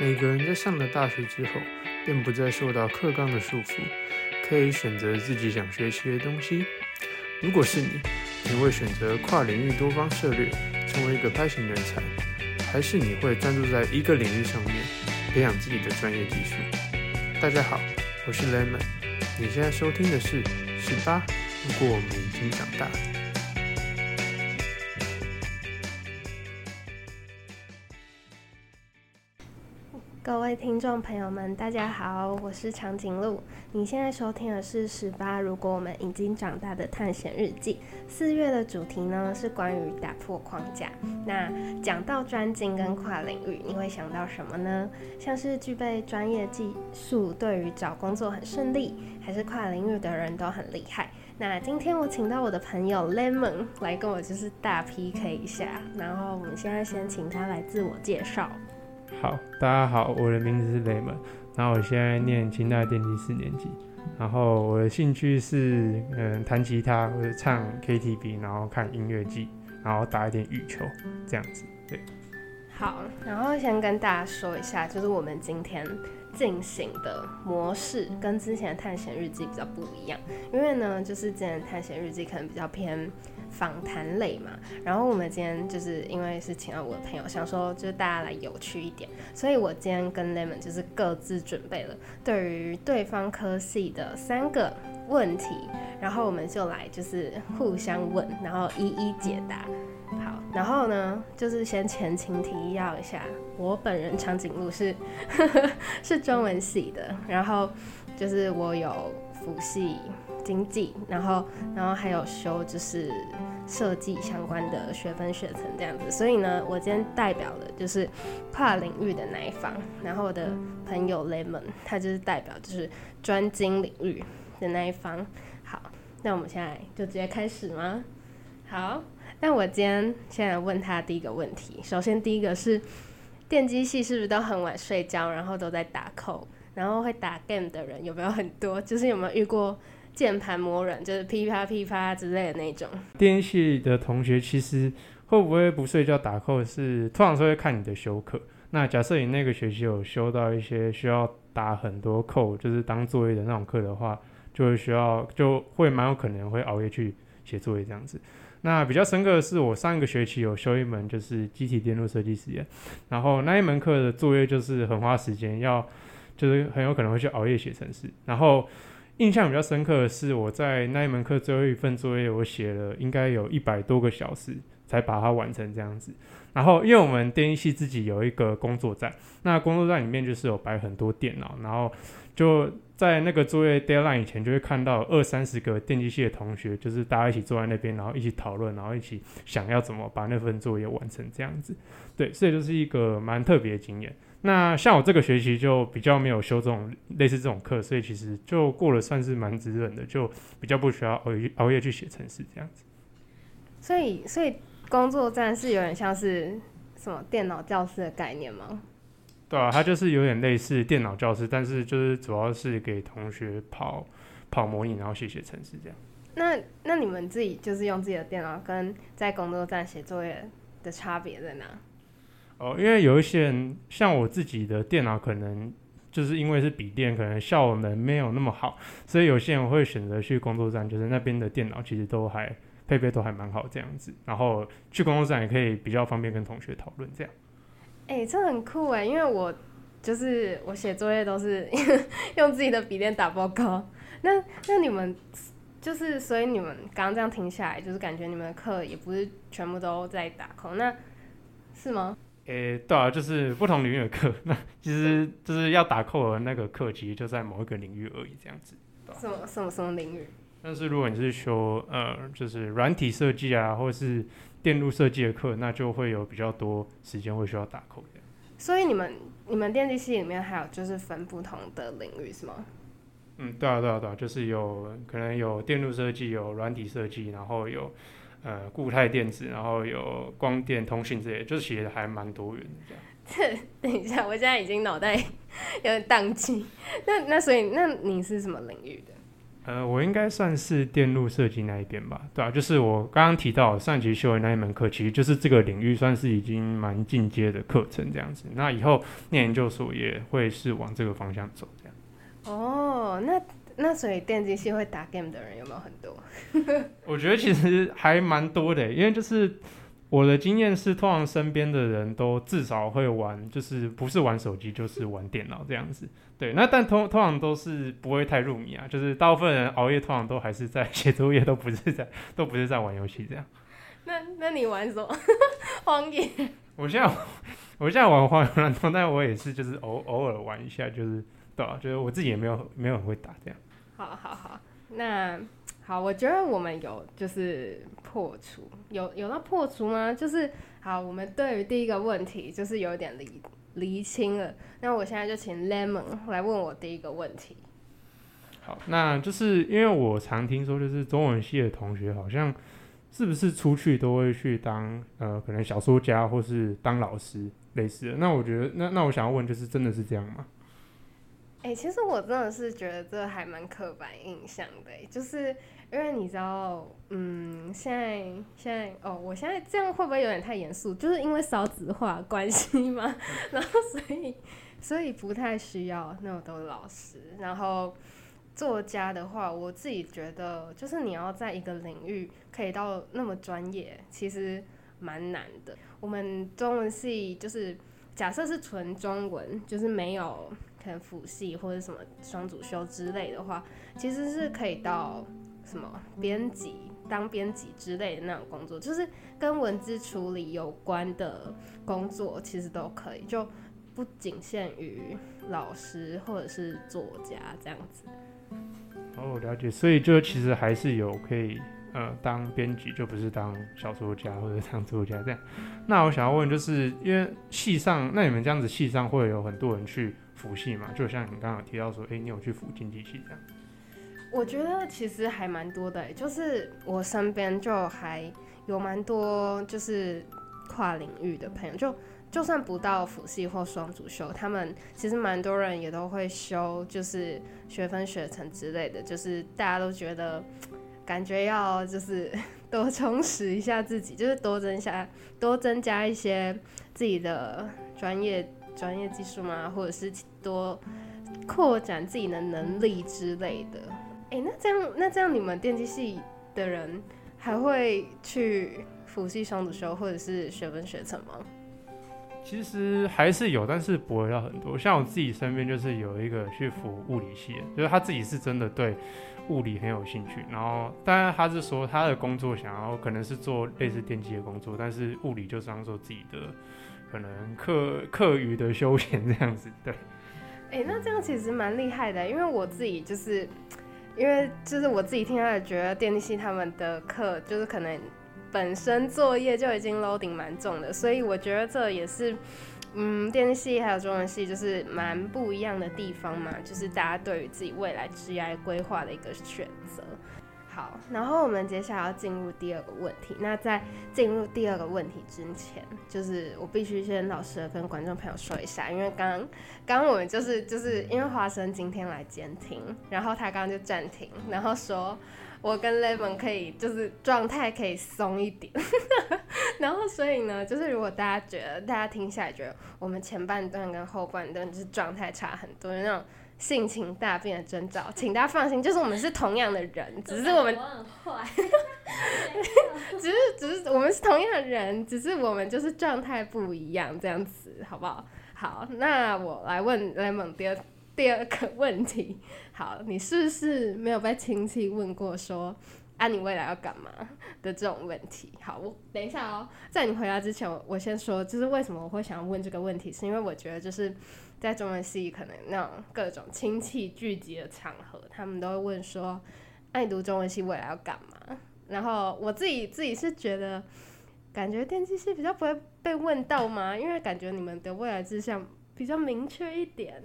每个人在上了大学之后，便不再受到课纲的束缚，可以选择自己想学习的东西。如果是你，你会选择跨领域多方涉猎，成为一个拍型人才，还是你会专注在一个领域上面，培养自己的专业技术？大家好，我是 Lemon，你现在收听的是十八。如果我们已经长大。听众朋友们，大家好，我是长颈鹿。你现在收听的是十八。如果我们已经长大的探险日记，四月的主题呢是关于打破框架。那讲到专精跟跨领域，你会想到什么呢？像是具备专业技术，对于找工作很顺利，还是跨领域的人都很厉害？那今天我请到我的朋友 Lemon 来跟我就是大 PK 一下，然后我们现在先请他来自我介绍。好，大家好，我的名字是雷蒙，然后我现在念清大电机四年级，然后我的兴趣是嗯弹吉他或者唱 KTV，然后看音乐剧，然后打一点羽球这样子。对，好，然后先跟大家说一下，就是我们今天进行的模式跟之前的探险日记比较不一样，因为呢，就是之前探险日记可能比较偏。访谈类嘛，然后我们今天就是因为是请到我的朋友，想说就是大家来有趣一点，所以我今天跟 Lemon 就是各自准备了对于对方科系的三个问题，然后我们就来就是互相问，然后一一解答。好，然后呢就是先前情提要一下，我本人长颈鹿是 是中文系的，然后就是我有辅系。经济，然后，然后还有修就是设计相关的学分学程这样子，所以呢，我今天代表的就是跨领域的那一方，然后我的朋友 Lemon 他就是代表就是专精领域的那一方。好，那我们现在就直接开始吗？好，那我今天现在问他第一个问题，首先第一个是电机系是不是都很晚睡觉，然后都在打扣，然后会打 game 的人有没有很多？就是有没有遇过？键盘磨人就是噼啪噼啪之类的那种。电系的同学其实会不会不睡觉打扣？是通常是会看你的修课。那假设你那个学期有修到一些需要打很多扣，就是当作业的那种课的话，就会需要就会蛮有可能会熬夜去写作业这样子。那比较深刻的是，我上一个学期有修一门就是机体电路设计实验，然后那一门课的作业就是很花时间，要就是很有可能会去熬夜写程式，然后。印象比较深刻的是，我在那一门课最后一份作业，我写了应该有一百多个小时才把它完成这样子。然后，因为我们电系自己有一个工作站，那工作站里面就是有摆很多电脑，然后就在那个作业 deadline 以前，就会看到二三十个电机系的同学，就是大家一起坐在那边，然后一起讨论，然后一起想要怎么把那份作业完成这样子。对，所以就是一个蛮特别的经验。那像我这个学期就比较没有修这种类似这种课，所以其实就过了算是蛮滋润的，就比较不需要熬夜熬夜去写程式这样子。所以，所以工作站是有点像是什么电脑教室的概念吗？对啊，它就是有点类似电脑教室，但是就是主要是给同学跑跑模拟，然后写写程式这样。那那你们自己就是用自己的电脑跟在工作站写作业的差别在哪？哦，因为有一些人像我自己的电脑，可能就是因为是笔电，可能效能没有那么好，所以有些人会选择去工作站，就是那边的电脑其实都还配备都还蛮好这样子，然后去工作站也可以比较方便跟同学讨论这样。哎，这很酷哎，因为我就是我写作业都是 用自己的笔电打报告，那那你们就是所以你们刚刚这样听下来，就是感觉你们的课也不是全部都在打空，那是吗？诶，对啊，就是不同领域的课，那其实就是要打扣的那个课，其实就在某一个领域而已，这样子。什么什么什么领域？但是如果你是修呃，就是软体设计啊，或者是电路设计的课，那就会有比较多时间会需要打扣的。所以你们你们电机系里面还有就是分不同的领域是吗？嗯，对啊，对啊，对啊，就是有可能有电路设计，有软体设计，然后有。呃，固态电子，然后有光电通讯这些，就是其实还蛮多元的这样。这等一下，我现在已经脑袋 有点宕机。那那所以，那你是什么领域的？呃，我应该算是电路设计那一边吧，对啊，就是我刚刚提到上期修的那一门课，其实就是这个领域算是已经蛮进阶的课程这样子。那以后念研究所也会是往这个方向走这样。哦，那那所以电竞系会打 game 的人有没有很多？我觉得其实还蛮多的，因为就是我的经验是，通常身边的人都至少会玩，就是不是玩手机就是玩电脑这样子。对，那但通通常都是不会太入迷啊，就是大部分人熬夜通常都还是在写作业，都不是在 都不是在玩游戏这样。那那你玩什么？荒野？我现在我现在玩荒野乱斗，但我也是就是偶偶尔玩一下，就是对啊，就是我自己也没有没有很会打这样。好好好，那好，我觉得我们有就是破除，有有到破除吗？就是好，我们对于第一个问题就是有点离。厘清了，那我现在就请 Lemon 来问我第一个问题。好，那就是因为我常听说，就是中文系的同学好像是不是出去都会去当呃，可能小说家或是当老师类似的。那我觉得，那那我想要问，就是真的是这样吗？哎，其实我真的是觉得这还蛮刻板印象的，就是因为你知道，嗯，现在现在哦，我现在这样会不会有点太严肃？就是因为少子化关系嘛，然后所以所以不太需要那么多老师。然后作家的话，我自己觉得，就是你要在一个领域可以到那么专业，其实蛮难的。我们中文系就是假设是纯中文，就是没有。能辅系或者什么双主修之类的话，其实是可以到什么编辑当编辑之类的那种工作，就是跟文字处理有关的工作，其实都可以，就不仅限于老师或者是作家这样子。哦，了解，所以就其实还是有可以呃当编辑，就不是当小说家或者当作家这样。那我想要问，就是因为戏上，那你们这样子戏上会有很多人去。辅系嘛，就像你刚刚提到说，哎，你有去辅经济系这样？我觉得其实还蛮多的，就是我身边就还有蛮多就是跨领域的朋友，就就算不到辅系或双主修，他们其实蛮多人也都会修，就是学分学程之类的，就是大家都觉得感觉要就是 多充实一下自己，就是多增加多增加一些自己的专业。专业技术吗？或者是多扩展自己的能力之类的？哎，那这样，那这样，你们电机系的人还会去辅系双主修或者是学分学程吗？其实还是有，但是不会要很多。像我自己身边就是有一个去辅物理系，就是他自己是真的对物理很有兴趣。然后，当然他是说他的工作想要可能是做类似电机的工作，但是物理就当做自己的。可能课课余的休闲这样子，对。哎，那这样其实蛮厉害的，因为我自己就是，因为就是我自己听下来觉得电力系他们的课就是可能本身作业就已经 loading 蛮重的，所以我觉得这也是，嗯，电力系还有中文系就是蛮不一样的地方嘛，就是大家对于自己未来职业规划的一个选择。好，然后我们接下来要进入第二个问题。那在进入第二个问题之前，就是我必须先老实的跟观众朋友说一下，因为刚刚刚我们就是就是因为华生今天来监听，然后他刚刚就暂停，然后说我跟 Lemon 可以就是状态可以松一点，然后所以呢，就是如果大家觉得大家听下来觉得我们前半段跟后半段就是状态差很多，那种。性情大变的征兆，请大家放心，就是我们是同样的人，只是我们，只是只是我们是同样的人，只是我们就是状态不一样，这样子好不好？好，那我来问 Lemon 第二第二个问题，好，你是不是没有被亲戚问过说，啊你未来要干嘛的这种问题？好，我等一下哦，在你回答之前，我先说，就是为什么我会想要问这个问题，是因为我觉得就是。在中文系可能那种各种亲戚聚集的场合，他们都会问说：“爱读中文系未来要干嘛？”然后我自己自己是觉得，感觉电机系比较不会被问到吗？因为感觉你们的未来志向比较明确一点。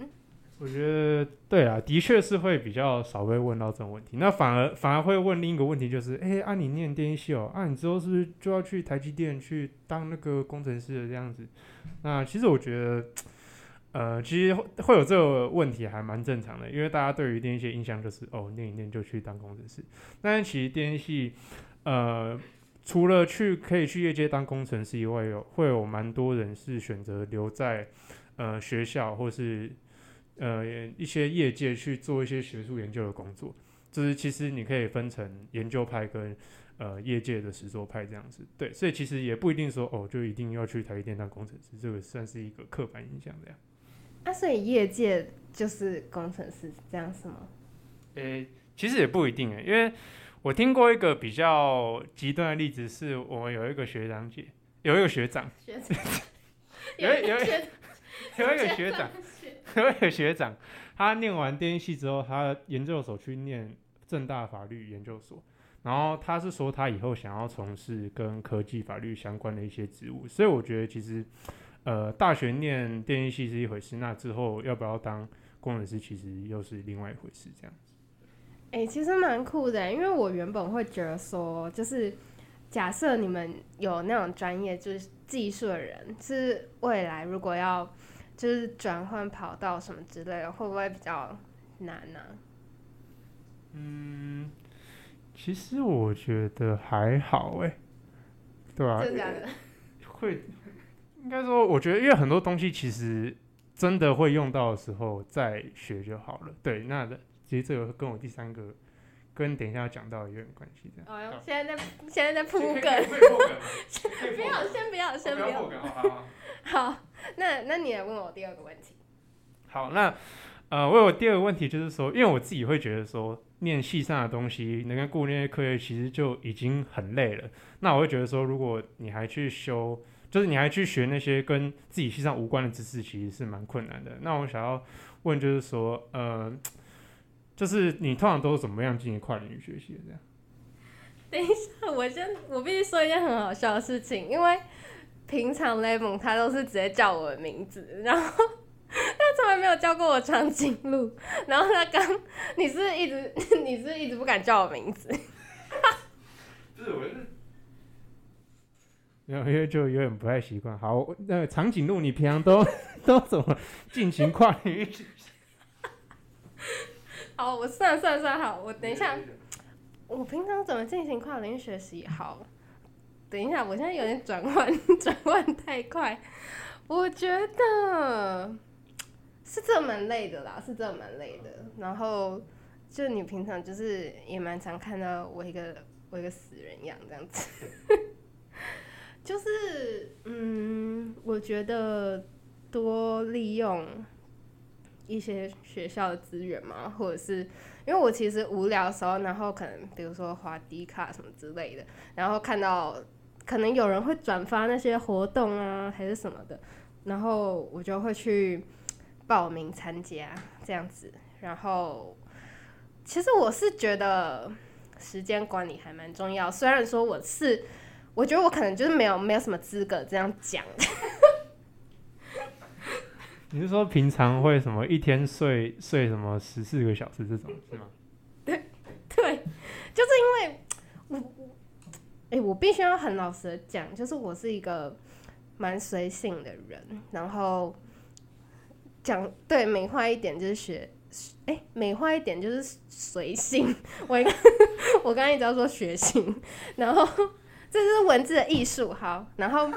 我觉得对啊，的确是会比较少被问到这种问题。那反而反而会问另一个问题，就是：哎，按你念电机系哦，啊，你之后是不是就要去台积电去当那个工程师的这样子？那其实我觉得。呃，其实会有这个问题还蛮正常的，因为大家对于电机系印象就是哦，念一念就去当工程师。但是其实电机系，呃，除了去可以去业界当工程师以外，有会有蛮多人是选择留在呃学校或是呃一些业界去做一些学术研究的工作。就是其实你可以分成研究派跟呃业界的实作派这样子。对，所以其实也不一定说哦，就一定要去台积电当工程师，这个算是一个刻板印象这样。啊，所以业界就是工程师这样是吗？诶、其实也不一定诶，因为我听过一个比较极端的例子，是我们有一个学长姐，有一个学长，学长，有一有有一个学长，有一个学长，他念完电机系之后，他研究所去念正大法律研究所，然后他是说他以后想要从事跟科技法律相关的一些职务，所以我觉得其实。呃，大学念电机系是一回事，那之后要不要当工程师，其实又是另外一回事。这样子，哎、其实蛮酷的，因为我原本会觉得说，就是假设你们有那种专业就是技术的人，是未来如果要就是转换跑道什么之类的，会不会比较难呢、嗯，其实我觉得还好哎，对啊，真的假的？会应该说，我觉得因为很多东西其实真的会用到的时候再学就好了。对，那的其实这个跟我第三个跟等一下要讲到的有点关系。这样，哦哟，现在在现在在铺梗，不要先不要先不要不要破。梗，好好好。好，那那你来问我第二个问题。好，那呃，我有第二个问题，就是说，因为我自己会觉得说，念系上的东西，能够顾那些课业，其实就已经很累了。那我会觉得说，如果你还去修，就是你还去学那些跟自己系上无关的知识，其实是蛮困难的。那我想要问，就是说，呃，就是你通常都是怎么样进行跨领域学习的？这样？等一下，我先我必须说一件很好笑的事情，因为平常 Lemon 他都是直接叫我的名字，然后 他从来没有叫过我长颈鹿，然后他刚你是是一直 你是是一直不敢叫我名字？不是，我是。因为就有点不太习惯。好，那个长颈鹿，你平常都 都怎么进行跨领域学习？好，我算了算了算了，好，我等一下，我平常怎么进行跨领域学习？好，等一下，我现在有点转换 转换太快，我觉得是这蛮累的啦，是这蛮累的。然后就你平常就是也蛮常看到我一个我一个死人样这样子，就是嗯，我觉得多利用一些学校的资源嘛，或者是因为我其实无聊的时候，然后可能比如说滑迪卡什么之类的，然后看到可能有人会转发那些活动啊，还是什么的，然后我就会去报名参加这样子。然后其实我是觉得时间管理还蛮重要，虽然说我是我觉得我可能就是没有没有什么资格这样讲。你是说平常会什么一天睡睡什么十四个小时这种是吗？对，对就是因为我我，哎、我必须要很老实的讲，就是我是一个蛮随性的人，然后讲对美化一点就是学，哎、美化一点就是随性。我我刚刚一直要说学性，然后这就是文字的艺术，好，然后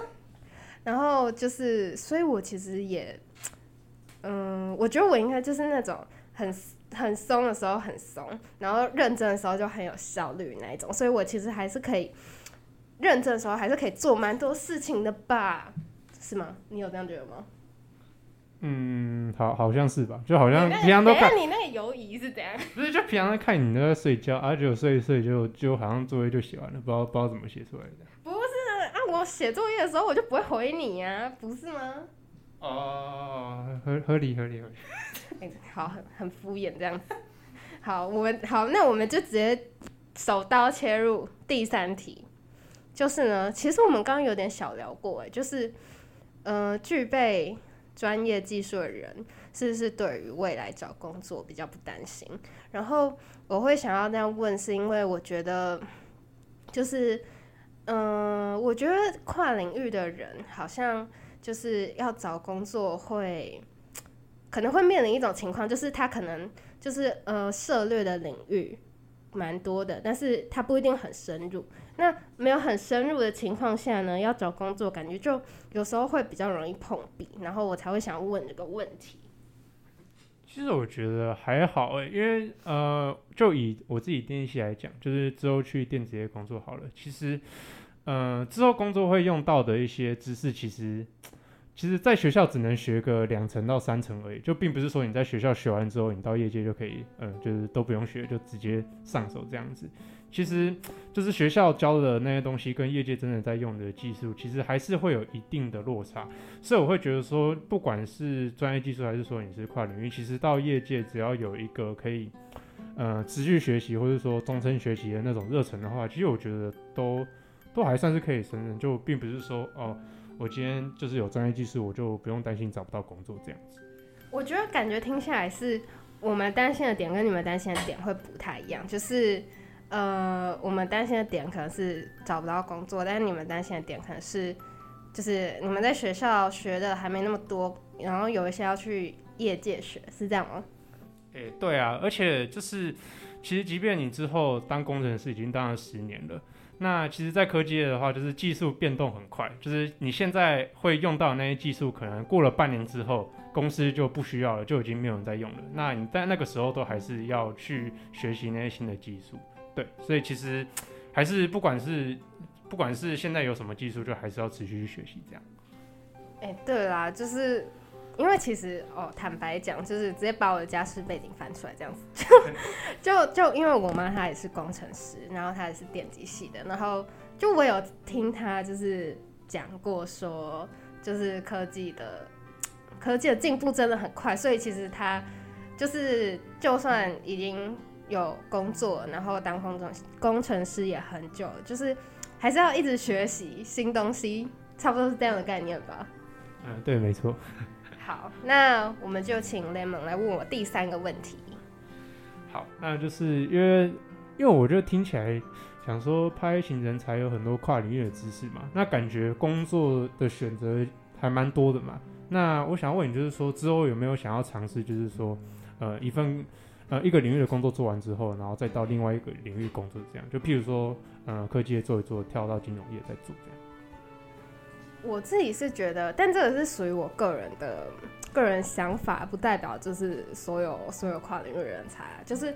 然后就是，所以我其实也，嗯，我觉得我应该就是那种很很松的时候很松，然后认真的时候就很有效率那一种，所以我其实还是可以认真的时候还是可以做蛮多事情的吧？是吗？你有这样觉得吗？嗯，好，好像是吧，就好像平常都看，你那个犹疑是怎样？不是就平常在看你都在睡觉，啊，就睡一睡就就好像作业就写完了，不知道不知道怎么写出来的。不是啊，我写作业的时候我就不会回你啊，不是吗？哦，合合理合理合理。哎、好，很很敷衍这样子。好，我们好，那我们就直接手刀切入第三题，就是呢，其实我们刚刚有点小聊过，哎，就是呃，具备专业技术的人是不是对于未来找工作比较不担心？然后我会想要这样问，是因为我觉得就是嗯、呃我觉得跨领域的人好像就是要找工作会可能会面临一种情况，就是他可能就是呃涉猎的领域蛮多的，但是他不一定很深入。那没有很深入的情况下呢，要找工作，感觉就有时候会比较容易碰壁，然后我才会想问这个问题。其实我觉得还好诶，因为呃，就以我自己电系来讲，就是之后去电子业工作好了。其实，呃，之后工作会用到的一些知识，其实其实在学校只能学个两层到三层而已，就并不是说你在学校学完之后，你到业界就可以，嗯，就是都不用学，就直接上手这样子。其实就是学校教的那些东西，跟业界真的在用的技术，其实还是会有一定的落差。所以我会觉得说，不管是专业技术，还是说你是跨领域，其实到业界只要有一个可以，呃，持续学习或者说终身学习的那种热忱的话，其实我觉得都都还算是可以胜任。就并不是说，哦，我今天就是有专业技术，我就不用担心找不到工作这样子。我觉得感觉听下来是我们担心的点跟你们担心的点会不太一样，就是。呃，我们担心的点可能是找不到工作，但是你们担心的点可能是，就是你们在学校学的还没那么多，然后有一些要去业界学，是这样吗？诶，对啊，而且就是，其实即便你之后当工程师已经当了十年了，那其实，在科技业的话，就是技术变动很快，就是你现在会用到那些技术，可能过了半年之后，公司就不需要了，就已经没有人在用了。那你在那个时候都还是要去学习那些新的技术。对，所以其实还是不管是不管是现在有什么技术，就还是要持续去学习这样。哎，对啦，就是因为其实哦，坦白讲，就是直接把我的家世背景翻出来这样子，就就就因为我妈她也是工程师，然后她也是电机系的，然后就我有听她就是讲过说，就是科技的科技的进步真的很快，所以其实她就是就算已经。有工作，然后当工程工程师也很久，就是还是要一直学习新东西，差不多是这样的概念吧。嗯，对，没错。好，那我们就请 Lemon 来问我第三个问题。好，那就是因为因为我觉得听起来想说拍型人才有很多跨领域的知识嘛，那感觉工作的选择还蛮多的嘛。那我想问你，就是说之后有没有想要尝试，就是说呃一份。呃，一个领域的工作做完之后，然后再到另外一个领域工作，这样就譬如说，呃，科技业做一做，跳到金融业再做这样。我自己是觉得，但这个是属于我个人的个人想法，不代表就是所有所有跨领域人才。就是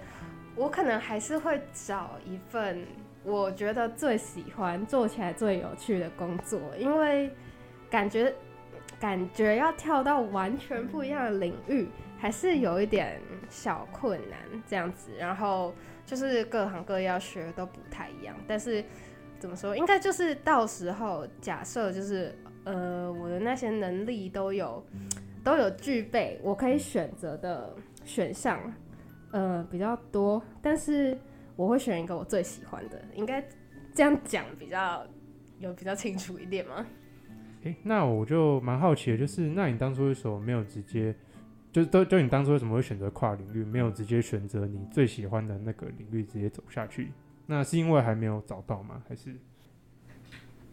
我可能还是会找一份我觉得最喜欢、做起来最有趣的工作，因为感觉感觉要跳到完全不一样的领域。还是有一点小困难这样子，然后就是各行各业要学都不太一样，但是怎么说，应该就是到时候假设就是呃我的那些能力都有都有具备，我可以选择的选项呃比较多，但是我会选一个我最喜欢的，应该这样讲比较有比较清楚一点吗？诶，那我就蛮好奇的，就是那你当初为什么没有直接？就都就你当初为什么会选择跨领域，没有直接选择你最喜欢的那个领域直接走下去？那是因为还没有找到吗？还是？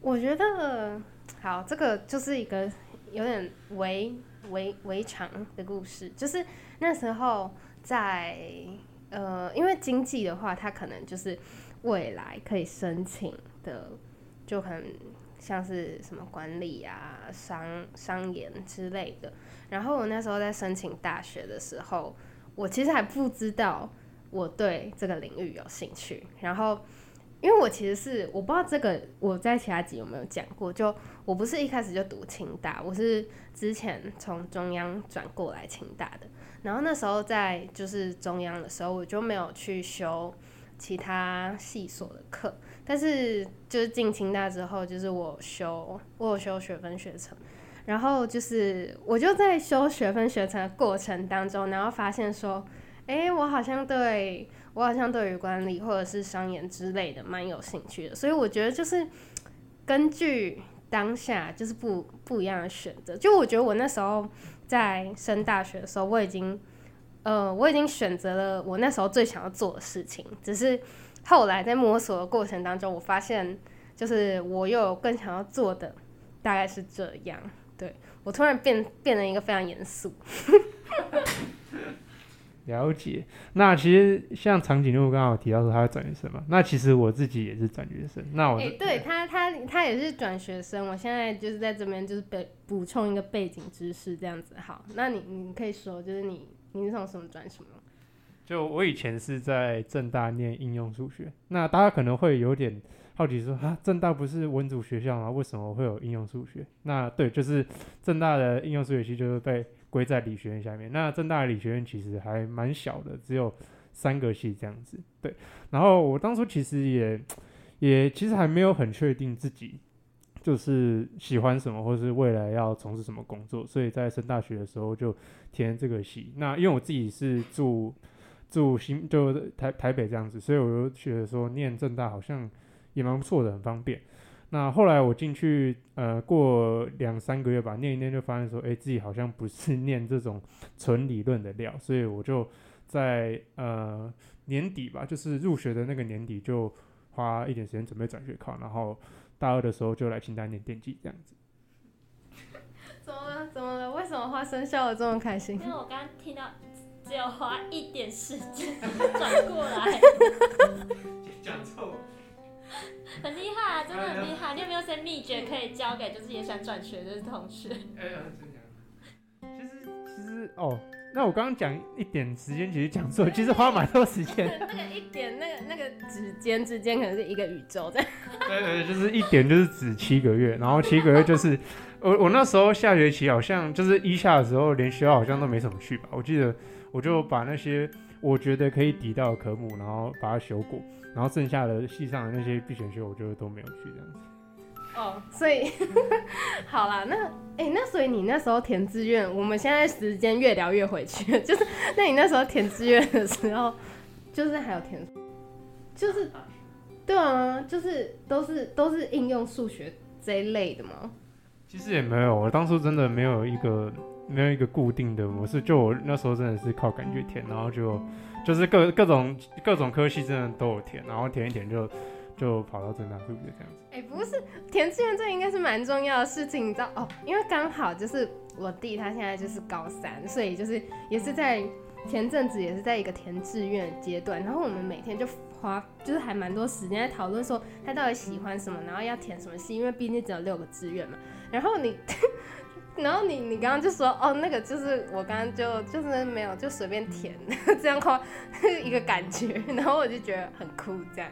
我觉得好，这个就是一个有点围围围墙的故事。就是那时候在呃，因为经济的话，它可能就是未来可以申请的，就可能像是什么管理啊、商商研之类的。然后我那时候在申请大学的时候，我其实还不知道我对这个领域有兴趣。然后，因为我其实是我不知道这个我在其他集有没有讲过，就我不是一开始就读清大，我是之前从中央转过来清大的。然后那时候在就是中央的时候，我就没有去修其他系所的课。但是就是进清大之后，就是我修我有修学分学程。然后就是，我就在修学分学程的过程当中，然后发现说，哎，我好像对我好像对于管理或者是商研之类的蛮有兴趣的，所以我觉得就是根据当下就是不不一样的选择。就我觉得我那时候在升大学的时候，我已经呃我已经选择了我那时候最想要做的事情，只是后来在摸索的过程当中，我发现就是我又有更想要做的，大概是这样。对我突然变变成一个非常严肃。了解，那其实像长颈鹿刚刚有提到说他是转学生嘛，那其实我自己也是转学生。那我哎、对他他他也是转学生，我现在就是在这边就是背补充一个背景知识这样子。好，那你你可以说，就是你你是从什么转什么？就我以前是在正大念应用数学，那大家可能会有点好奇说啊，正大不是文组学校吗？为什么会有应用数学？那对，就是正大的应用数学系就是被归在理学院下面。那正大的理学院其实还蛮小的，只有三个系这样子。对，然后我当初其实也 也其实还没有很确定自己就是喜欢什么，或是未来要从事什么工作，所以在升大学的时候就填这个系。那因为我自己是住住新就台台北这样子，所以我就觉得说念正大好像也蛮不错的，很方便。那后来我进去，呃，过两三个月吧，念一念就发现说，哎、自己好像不是 念这种纯理论的料，所以我就在呃年底吧，就是入学的那个年底，就花一点时间准备转学考，然后大二的时候就来清大念电机这样子。怎么了？怎么了？为什么花生笑的这么开心因？为我刚刚听到只有花一点时间 转过来，讲错。很厉害啊，真的很厉害。你有没有些秘诀可以教给就是也想转学的同学？哎呀，真讲。其实其实哦，那我刚刚讲一点时间，其实讲错，其实花蛮多时间。那个一点，那个那个指尖之间可能是一个宇宙这样。对对，对就是一点就是指七个月，然后七个月就是我我那时候下学期好像就是一下的时候，连学校好像都没什么去吧。我记得我就把那些我觉得可以抵到的科目，然后把它修过，然后剩下的系上的那些必选修，我就都没有去这样子。哦，所以 好啦，那哎、那所以你那时候填志愿，我们现在时间越聊越回去，就是那你那时候填志愿的时候，就是还有填，就是对啊，就是都是都是应用数学这一类的吗？其实也没有，我当初真的没有一个没有一个固定的模式，就我那时候真的是靠感觉填，然后就就是各各种各种科系真的都有填，然后填一填就就跑到正大数学这样子。哎、不是填志愿，这应该是蛮重要的事情，你知道哦？因为刚好就是我弟他现在就是高三，所以就是也是在前阵子也是在一个填志愿阶段，然后我们每天就花就是还蛮多时间在讨论说他到底喜欢什么，然后要填什么系，因为毕竟只有六个志愿嘛。然后你，然后你你刚刚就说哦，那个就是我刚刚就就是没有就随便填 这样夸一个感觉，然后我就觉得很酷这样。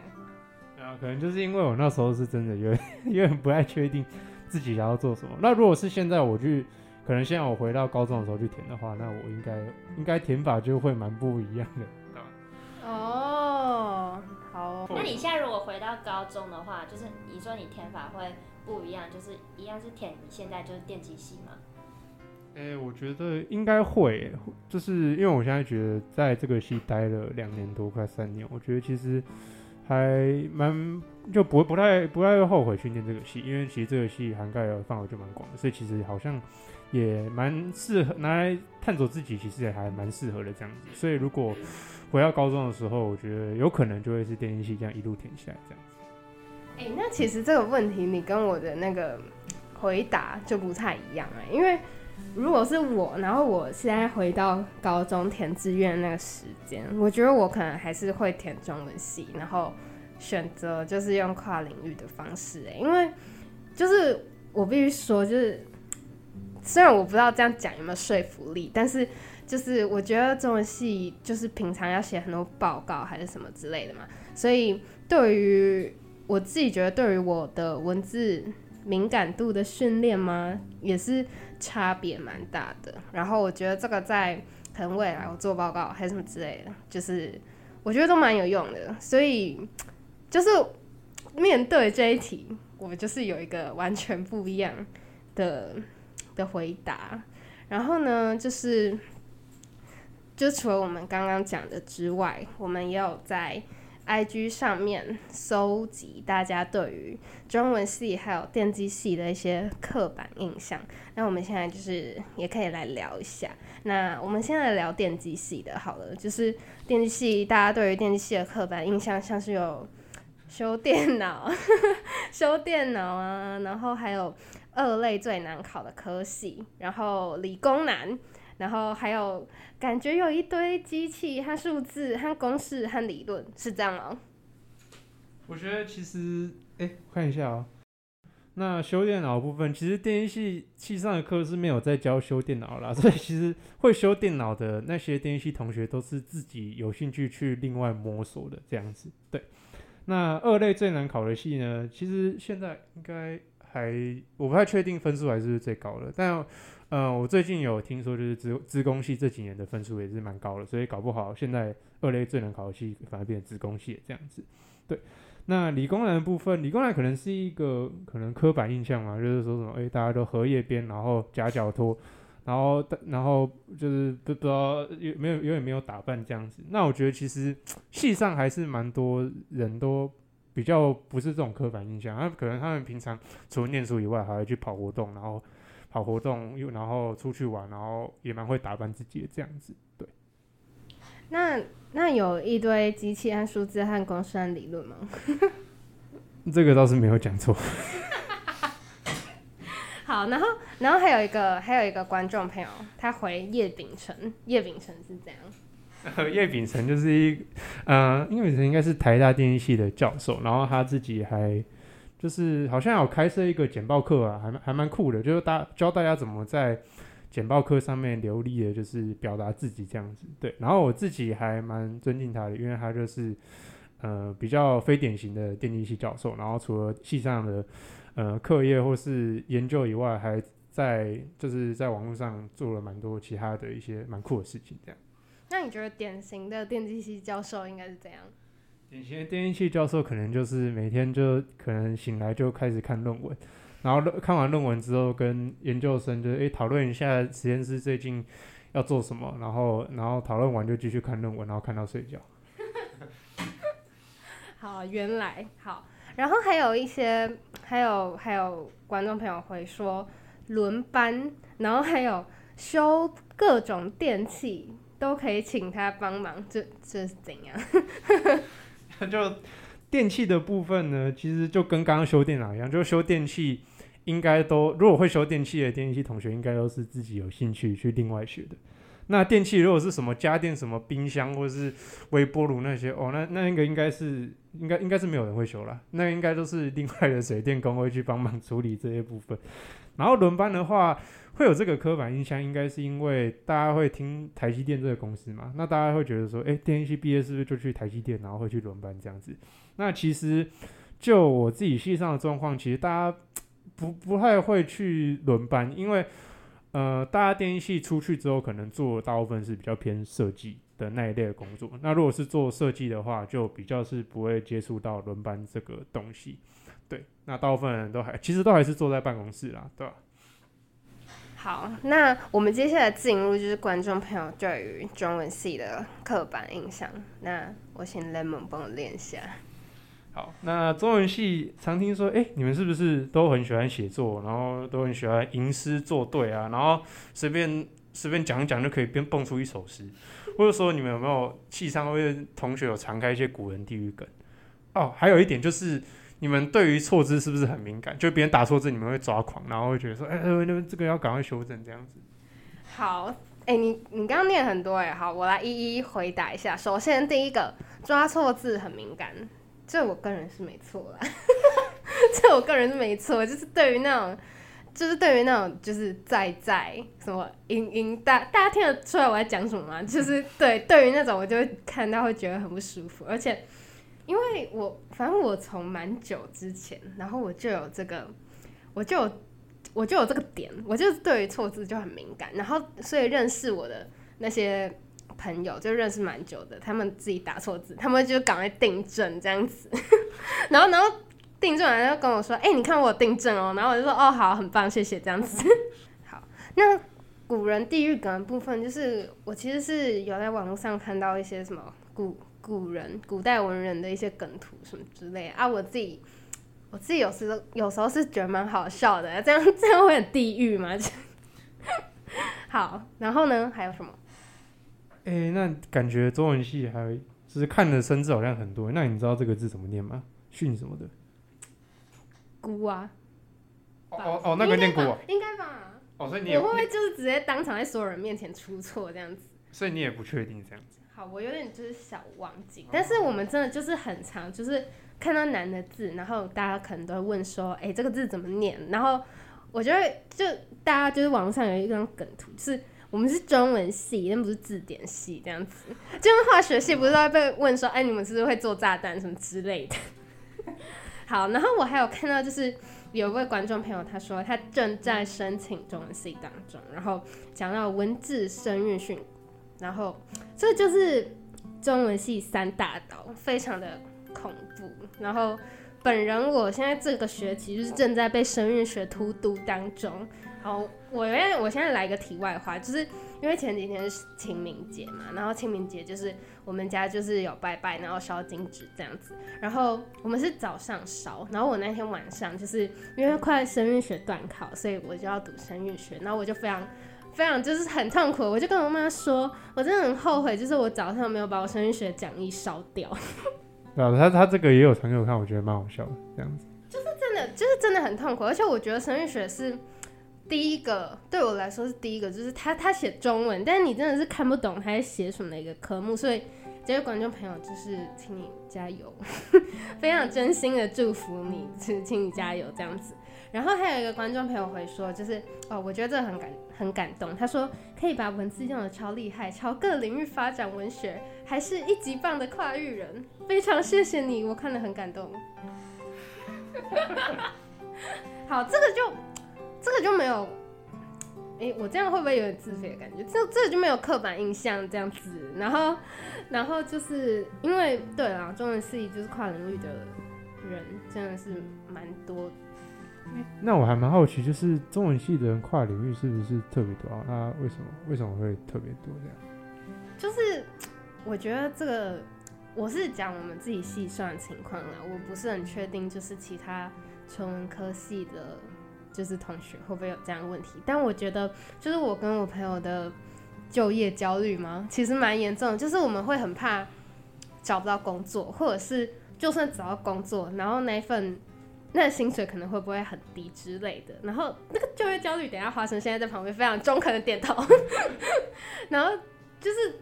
对啊，可能就是因为我那时候是真的有点 有点不太确定自己想要做什么。那如果是现在我去，可能现在我回到高中的时候去填的话，那我应该应该填法就会蛮不一样的。那你现在如果回到高中的话，就是你说你填法会不一样，就是一样是填你现在就是电机系吗？诶、我觉得应该会，就是因为我现在觉得在这个系待了两年多，快三年，我觉得其实还蛮就不不太不太会后悔去念这个系，因为其实这个系涵盖的范围就蛮广的，所以其实好像也蛮适合拿来探索自己，其实也还蛮适合的这样子。所以如果回到高中的时候，我觉得有可能就会是电机系这样一路填下来这样子。哎、那其实这个问题你跟我的那个回答就不太一样哎、因为如果是我，然后我现在回到高中填志愿那个时间，我觉得我可能还是会填中文系，然后选择就是用跨领域的方式哎、因为就是我必须说，就是虽然我不知道这样讲有没有说服力，但是就是我觉得中文系就是平常要写很多报告还是什么之类的嘛，所以对于我自己觉得对于我的文字敏感度的训练吗，也是差别蛮大的。然后我觉得这个在可能未来我做报告还是什么之类的，就是我觉得都蛮有用的。所以就是面对这一题，我就是有一个完全不一样的的回答。然后呢，就是就除了我们刚刚讲的之外，我们也有在 IG 上面搜集大家对于中文系还有电机系的一些刻板印象。那我们现在就是也可以来聊一下。那我们现在聊电机系的好了，就是电机系大家对于电机系的刻板印象，像是有修电脑、修电脑啊，然后还有二类最难考的科系，然后理工男，然后还有感觉有一堆机器和数字和公式和理论，是这样吗？我觉得其实，哎、我看一下哦、那修电脑部分，其实电机系系上的课是没有在教修电脑啦，所以其实会修电脑的那些电机系同学都是自己有兴趣去另外摸索的这样子。对，那二类最难考的系呢，其实现在应该还我不太确定分数还是最高的，但呃，我最近有听说就是资资工系这几年的分数也是蛮高的，所以搞不好现在二类最难考的系反而变成资工系这样子。对。那理工男的部分，理工男可能是一个可能刻板印象嘛，就是说什么，哎、大家都荷叶边，然后夹脚拖，然后然后就是不不知道有没有永远没有打扮这样子。那我觉得其实 系上还是蛮多人都比较不是这种刻板印象，他可能他们平常除了念书以外，还会去跑活动，然后跑活动又然后出去玩，然后也蛮会打扮自己的这样子。对，那那有一堆机器和数字和公式和理论吗？这个倒是没有讲错。好，然后然后还有一个还有一个观众朋友，他回叶秉辰，叶秉辰是这样。叶秉成就是一，呃，叶秉成应该是台大电机系的教授，然后他自己还就是好像有开设一个简报课啊，还还蛮酷的，就是大教大家怎么在简报课上面流利的，就是表达自己这样子。对，然后我自己还蛮尊敬他的，因为他就是呃比较非典型的电机系教授，然后除了系上的呃课业或是研究以外，还在就是在网络上做了蛮多其他的一些蛮酷的事情，这样。那你觉得典型的电机系教授应该是怎样？典型的电机系教授可能就是每天就可能醒来就开始看论文，然后论看完论文之后跟研究生就诶讨论一下实验室最近要做什么，然后然后讨论完就继续看论文，然后看到睡觉。好，原来好，然后还有一些，还有还有观众朋友会说轮班，然后还有修各种电器都可以请他帮忙，这这是怎样？就电器的部分呢，其实就跟刚刚修电脑一样，就修电器应该都如果会修电器的电器同学，应该都是自己有兴趣去另外学的。那电器如果是什么家电、什么冰箱或者是微波炉那些，哦，那那个应该是应该应该是没有人会修啦，那应该都是另外的水电工会去帮忙处理这些部分。然后轮班的话，会有这个刻板印象，应该是因为大家会听台积电这个公司嘛，那大家会觉得说，诶，电机系毕业是不是就去台积电，然后会去轮班这样子？那其实就我自己系上的状况，其实大家不不太会去轮班，因为呃，大家电机系出去之后，可能做大部分是比较偏设计的那一类的工作。那如果是做设计的话，就比较是不会接触到轮班这个东西。对，那大部分人都还其实都还是坐在办公室啦，对吧？好，那我们接下来进入就是观众朋友对于中文系的刻板印象。那我请 Lemon 帮我练一下。好，那中文系常听说，哎、你们是不是都很喜欢写作，然后都很喜欢吟诗作对啊，然后随便随便讲一讲就可以边蹦出一首诗，或者说你们有没有系上会同学有常开一些古人地狱梗？哦，还有一点就是你们对于错字是不是很敏感？就别人打错字，你们会抓狂，然后会觉得说，哎、呃，那么这个要赶快修正这样子。好，哎、你你刚刚念很多哎，好，我来一一回答一下。首先第一个，抓错字很敏感，这我个人是没错啦，这我个人是没错，就是对于那种。就是对于那种就是在在什么音音大大家听得出来我在讲什么吗？就是对对于那种我就会看到会觉得很不舒服，而且因为我反正我从蛮久之前，然后我就有这个，我就有我就有这个点，我就对于错字就很敏感，然后所以认识我的那些朋友就认识蛮久的，他们自己打错字，他们就赶快订正这样子，然后然后订正完就跟我说，哎、你看我订正哦，然后我就说哦好，很棒，谢谢。这样子。好，那古人地狱梗的部分，就是我其实是有在网络上看到一些什么古古人、古代文人的一些梗图什么之类的啊，我自己。我自己有时候有时候是觉得蛮好笑的，这样这样会很地狱吗？好，然后呢，还有什么？哎、那感觉中文系还有就是看的生字好像很多，那你知道这个字怎么念吗？训什么的？孤啊，哦哦哦，那个念古啊，应该吧？哦，所以你也我会不会就是直接当场在所有人面前出错这样子？所以你也不确定这样子。好，我有点就是小忘记，但是我们真的就是很常，就是看到难的字，然后大家可能都会问说，哎、这个字怎么念？然后我觉得就大家就是网络上有一张梗图，就是我们是中文系，但不是字典系这样子，就跟化学系不是都会被问说，哎、你们是不是会做炸弹什么之类的？好，然后我还有看到就是有一位观众朋友他说他正在申请中文系当中，然后讲到文字声韵训，然后这就是中文系三大刀，非常的恐怖。然后本人我现在这个学期就是正在被生韵学荼毒当中。好，我因为我现在来个题外话，就是因为前几天是清明节嘛，然后清明节就是我们家就是有拜拜，然后烧金纸这样子。然后我们是早上烧，然后我那天晚上就是因为快生韵学断考，所以我就要读生韵学，然后我就非常。非常就是很痛苦，我就跟我妈说，我真的很后悔，就是我早上没有把我声韵学讲义烧掉，对啊，他他这个也有传给我看，我觉得蛮好笑的这样子。就是真的就是真的很痛苦，而且我觉得声韵学是第一个对我来说是第一个，就是他他写中文，但是你真的是看不懂他在写什么的一个科目，所以这位观众朋友就是请你加油，非常真心的祝福你，请请你加油这样子。然后还有一个观众朋友回说，就是哦，我觉得这很感很感动。他说可以把文字用的超厉害，朝各领域发展文学，还是一级棒的跨域人，非常谢谢你，我看了很感动。好，这个就这个就没有，诶，我这样会不会有点自肥的感觉？这这个就没有刻板印象这样子。然后，然后就是因为对啦，中文系就是跨领域的人真的是蛮多那我还蛮好奇，就是中文系的人跨领域是不是特别多啊？那为什么为什么会特别多这样？就是我觉得这个，我是讲我们自己系算的情况啦，我不是很确定，就是其他纯文科系的，就是同学会不会有这样的问题。但我觉得，就是我跟我朋友的就业焦虑嘛，其实蛮严重的，就是我们会很怕找不到工作，或者是就算找到工作，然后那一份。那个薪水可能会不会很低之类的，然后那个就业焦虑，等下华晨现在在旁边非常中肯的点头，然后就是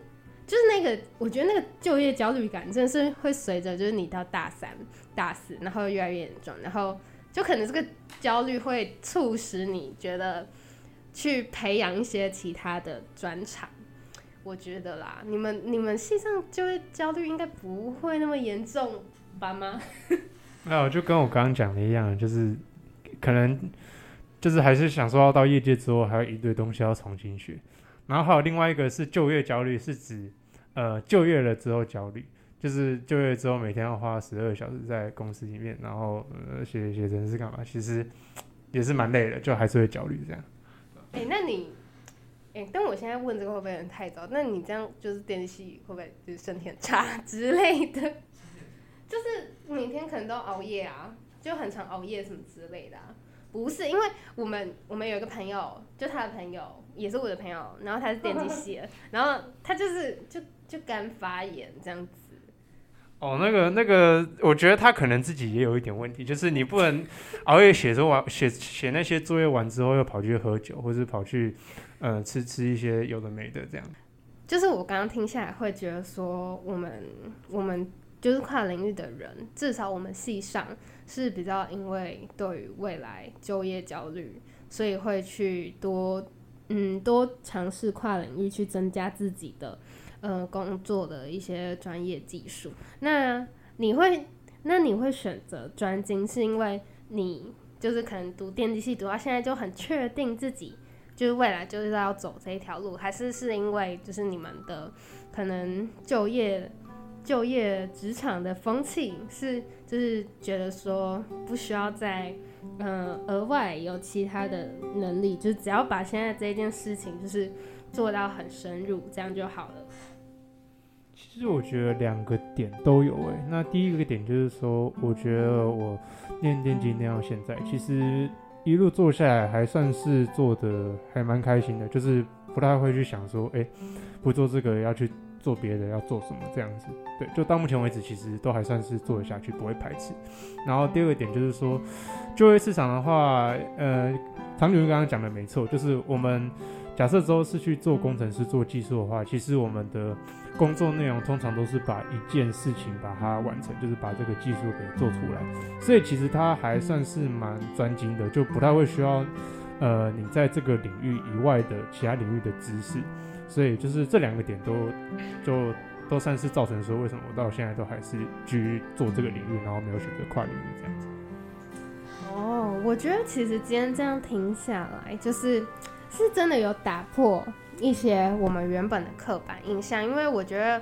就是那个，我觉得那个就业焦虑感真的是会随着就是你到大三、大四，然后越来越严重，然后就可能这个焦虑会促使你觉得去培养一些其他的专长。我觉得啦，你们你们系上就业焦虑应该不会那么严重吧吗？没有，就跟我刚刚讲的一样，就是可能就是还是想说要到业界之后，还有一堆东西要重新学。然后还有另外一个是就业焦虑，是指呃就业了之后焦虑，就是就业之后每天要花十二小时在公司里面，然后呃写写程式干嘛，其实也是蛮累的，就还是会焦虑这样。哎、那你，哎、但我现在问这个会不会有点太早？那你这样就是电器会不会就是身体很差之类的？就是每天可能都熬夜啊，就很常熬夜什么之类的、啊。不是，因为我们我们有一个朋友，就他的朋友也是我的朋友，然后他是电机系的，然后他就是就就肝发炎这样子。哦，那个那个，我觉得他可能自己也有一点问题，就是你不能熬夜写作完写写那些作业完之后又跑去喝酒，或是跑去呃吃吃一些有的没的这样。就是我刚刚听下来会觉得说，我们我们就是跨领域的人，至少我们系上是比较因为对于未来就业焦虑，所以会去多嗯多尝试跨领域去增加自己的呃工作的一些专业技术。那你会那你会选择专精，是因为你就是可能读电机系读到现在就很确定自己。就是未来就是要走这一条路，还是是因为就是你们的可能就业就业职场的风气是就是觉得说不需要再嗯、呃额外有其他的能力，就是只要把现在这件事情就是做到很深入，这样就好了。其实我觉得两个点都有诶、那第一个点就是说，我觉得我念电机念到现在，其实一路做下来还算是做的还蛮开心的，就是不太会去想说，哎、不做这个要去做别的要做什么这样子。对，就到目前为止，其实都还算是做得下去，不会排斥。然后第二个点就是说，就业市场的话，呃，唐主任刚刚讲的没错，就是我们假设之后是去做工程师、做技术的话，其实我们的工作内容通常都是把一件事情把它完成，就是把这个技术给做出来。所以其实它还算是蛮专精的，就不太会需要，呃，你在这个领域以外的其他领域的知识。所以就是这两个点都就都算是造成说为什么我到现在都还是居做这个领域，然后没有选择跨领域这样子。哦，我觉得其实今天这样停下来，就是是真的有打破一些我们原本的刻板印象，因为我觉得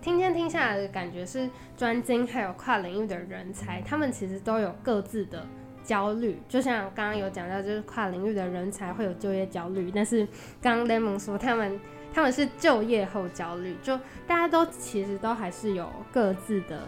听天听下来的感觉是专精还有跨领域的人才，他们其实都有各自的焦虑，就像刚刚有讲到，就是跨领域的人才会有就业焦虑，但是刚刚 Lemon 说他们他们是就业后焦虑，就大家都其实都还是有各自的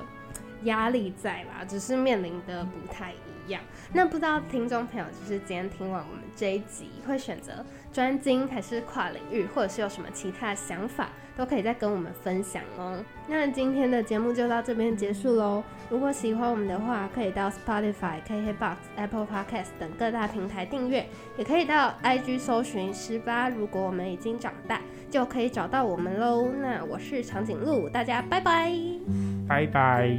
压力在啦，只是面临的不太一样。那不知道听众朋友，就是今天听完我们这一集，会选择专精还是跨领域，或者是有什么其他想法，都可以再跟我们分享哦。那今天的节目就到这边结束喽。如果喜欢我们的话，可以到 Spotify、KKBox、Apple Podcast 等各大平台订阅，也可以到 IG 搜寻十八。如果我们已经长大，就可以找到我们喽。那我是长颈鹿，大家拜拜。拜拜。